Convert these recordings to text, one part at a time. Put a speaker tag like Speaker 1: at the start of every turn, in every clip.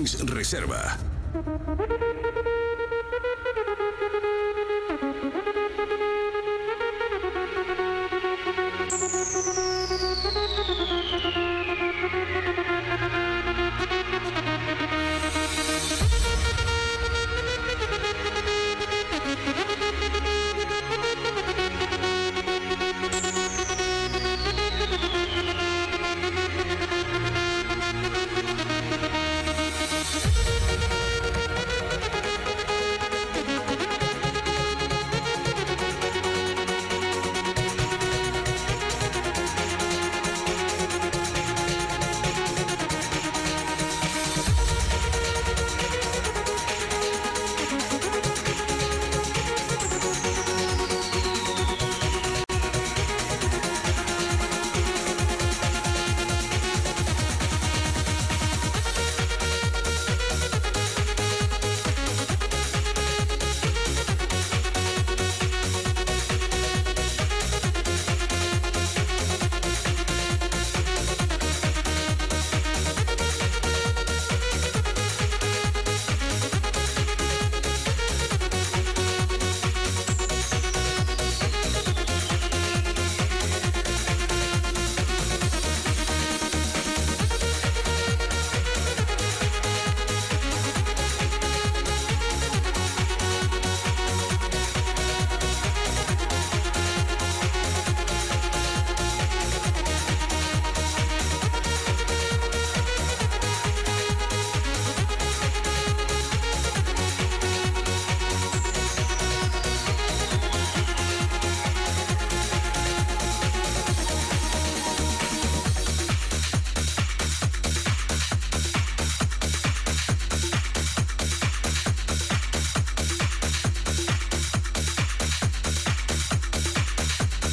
Speaker 1: 40 Dens Reserva.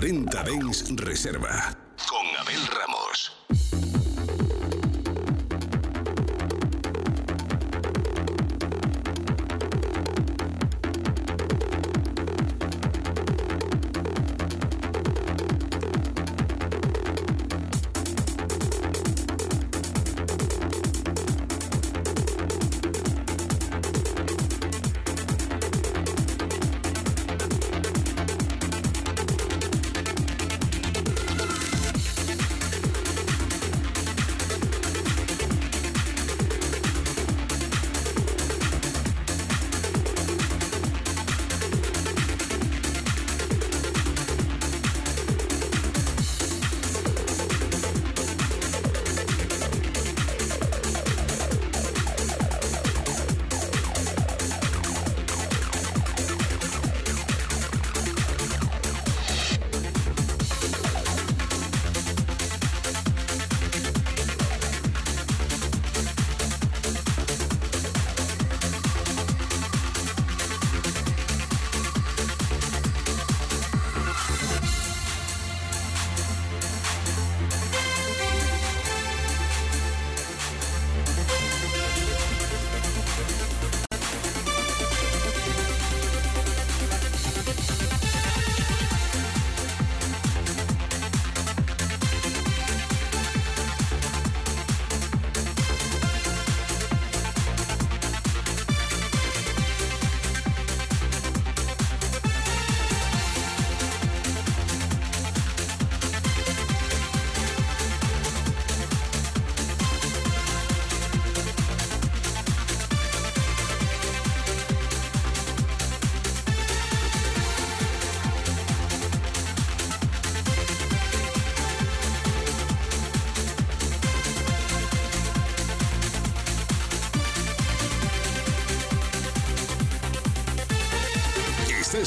Speaker 1: 40 Dens Reserva.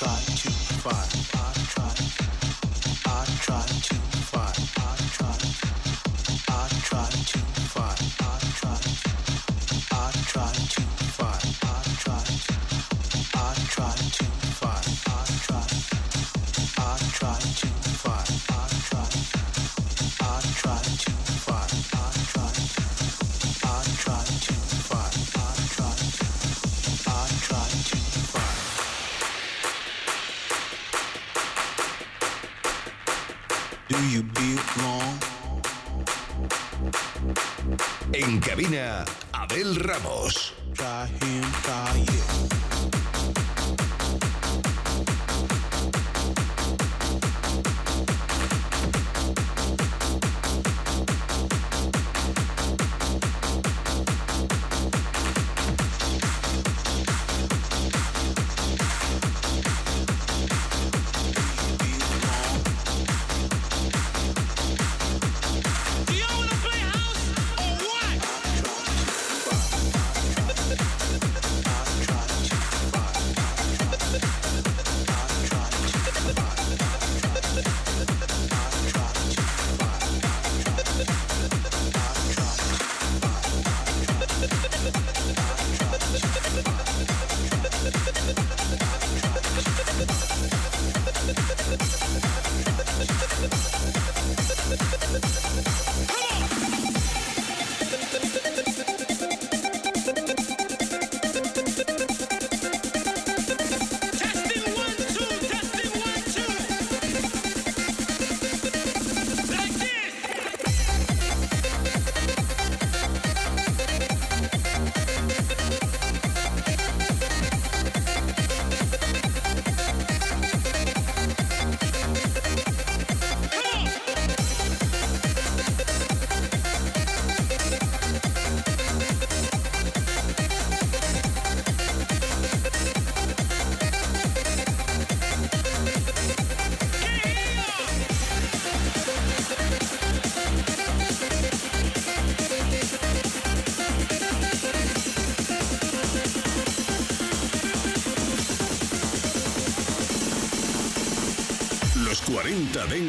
Speaker 2: try to find.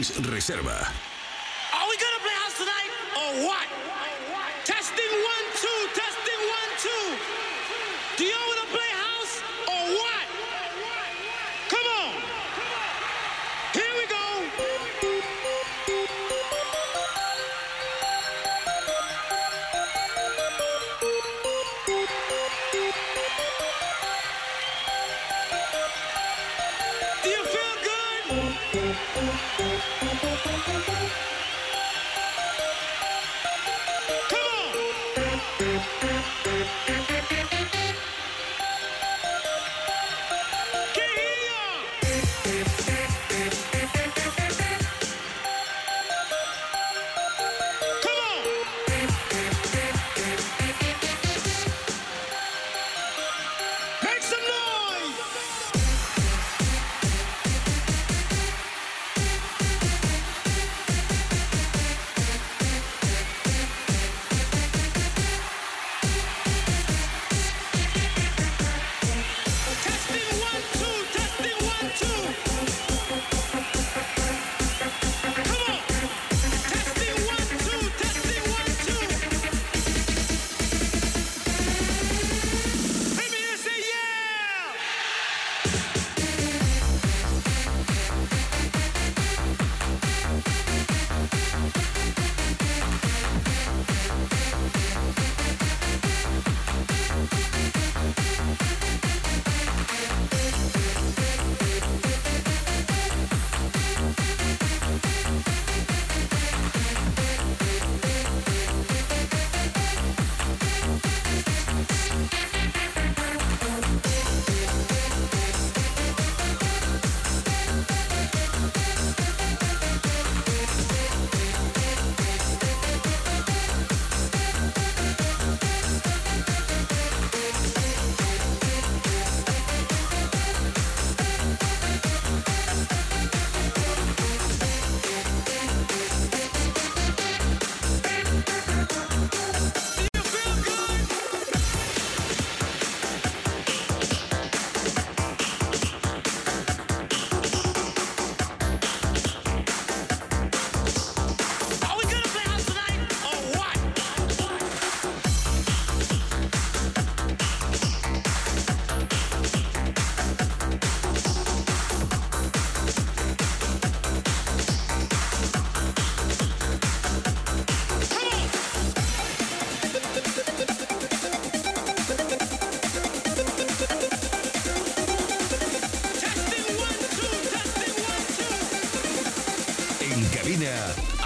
Speaker 3: Reserva.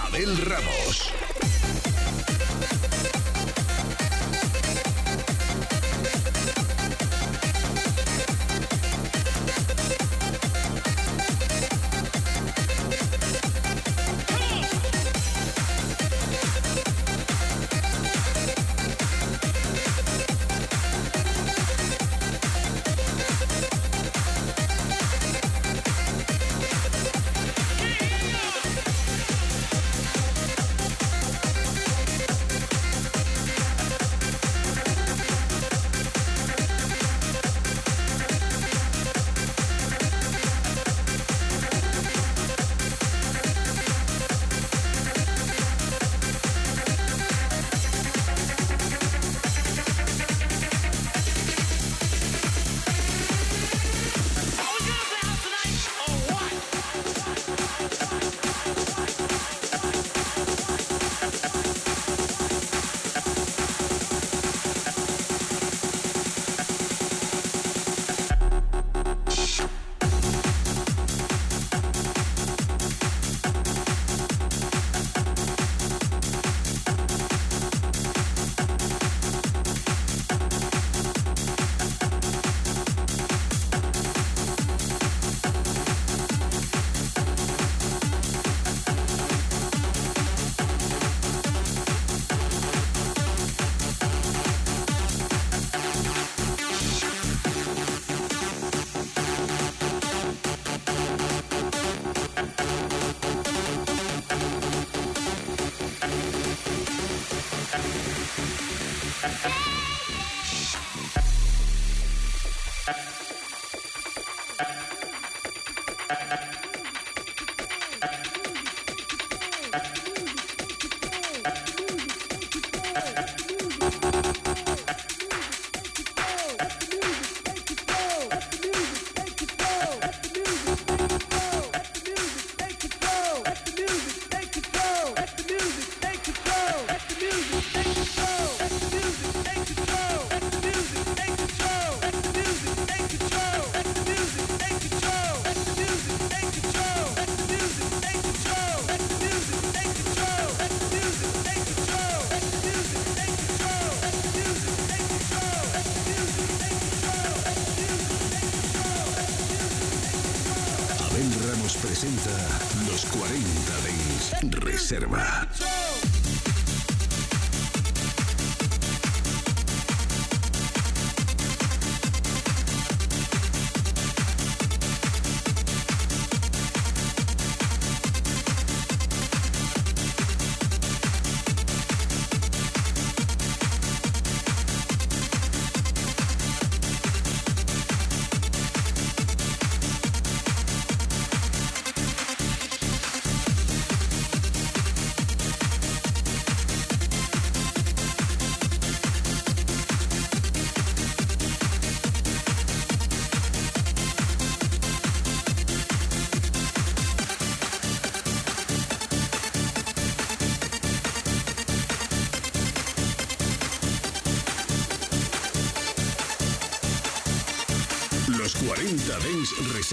Speaker 3: Abel Ramos.
Speaker 4: Thank you.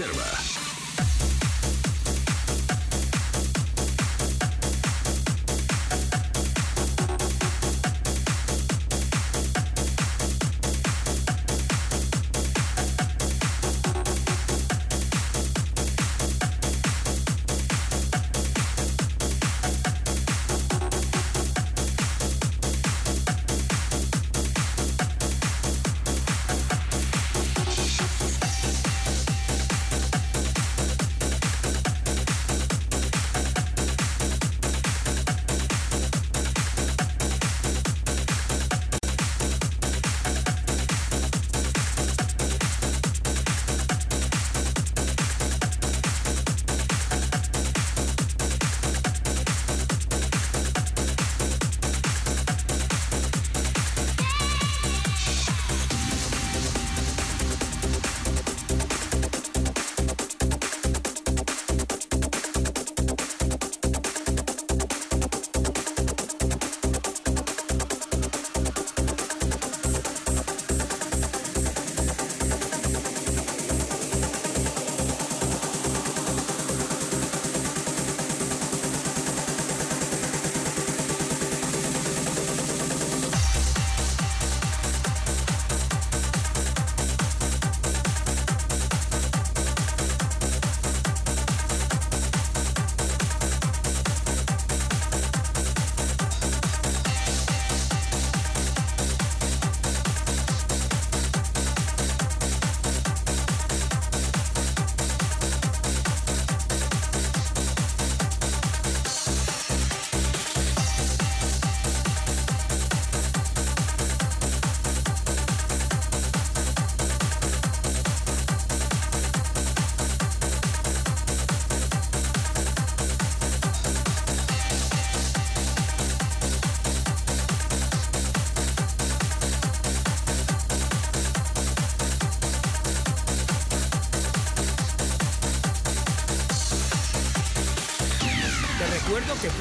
Speaker 3: Reserva.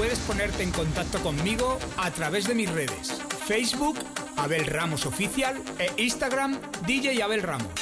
Speaker 5: Puedes ponerte en contacto conmigo a través de mis redes. Facebook, Abel Ramos Oficial e Instagram, DJ Abel Ramos.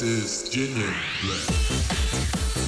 Speaker 6: This is genuine.
Speaker 1: Black.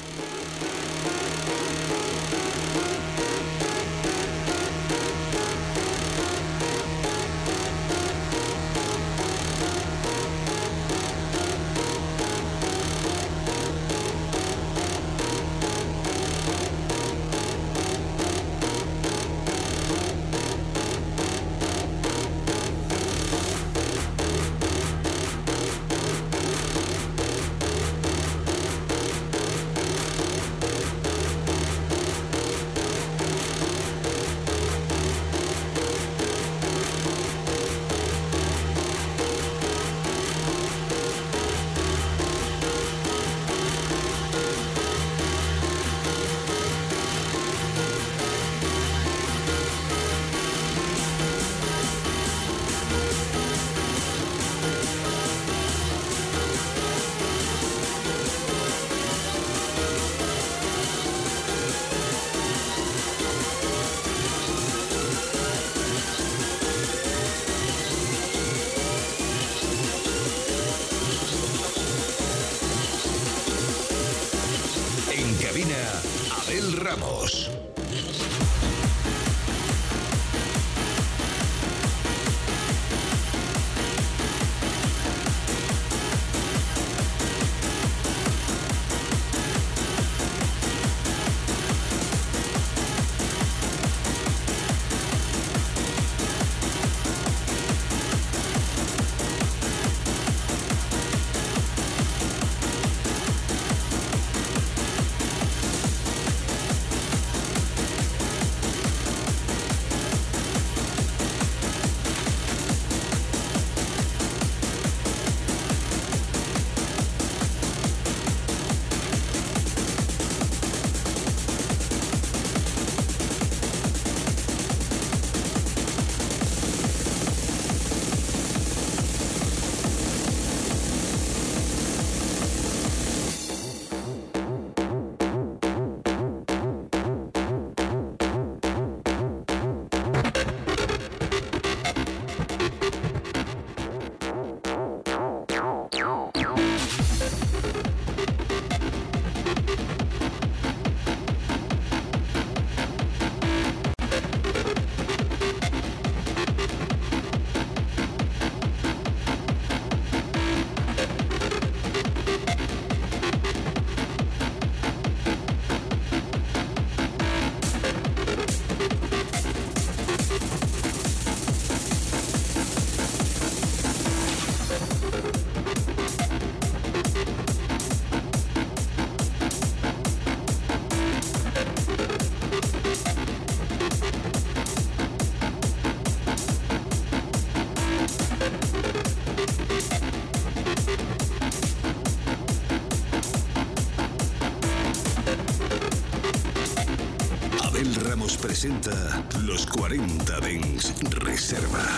Speaker 1: 40 Dens Reserva.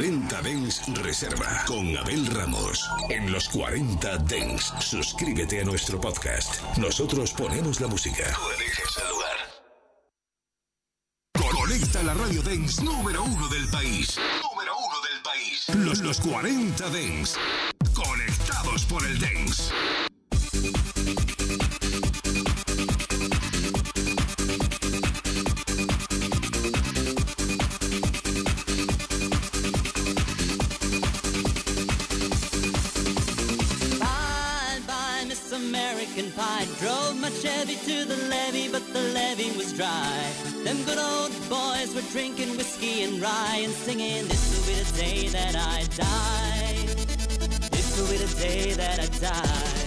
Speaker 1: 40 Dens Reserva con Abel Ramos. En los 40 Dens, suscríbete a nuestro podcast. Nosotros ponemos la música.
Speaker 7: Tú eliges el lugar.
Speaker 1: Conecta la radio Dens número uno del país.
Speaker 7: Número uno del país.
Speaker 1: Los, los 40 Dens. Conectados por el Dens.
Speaker 8: The levee, but the levee was dry. Them good old boys were drinking whiskey and rye and singing, This will be the day that I die. This will be the day that I die.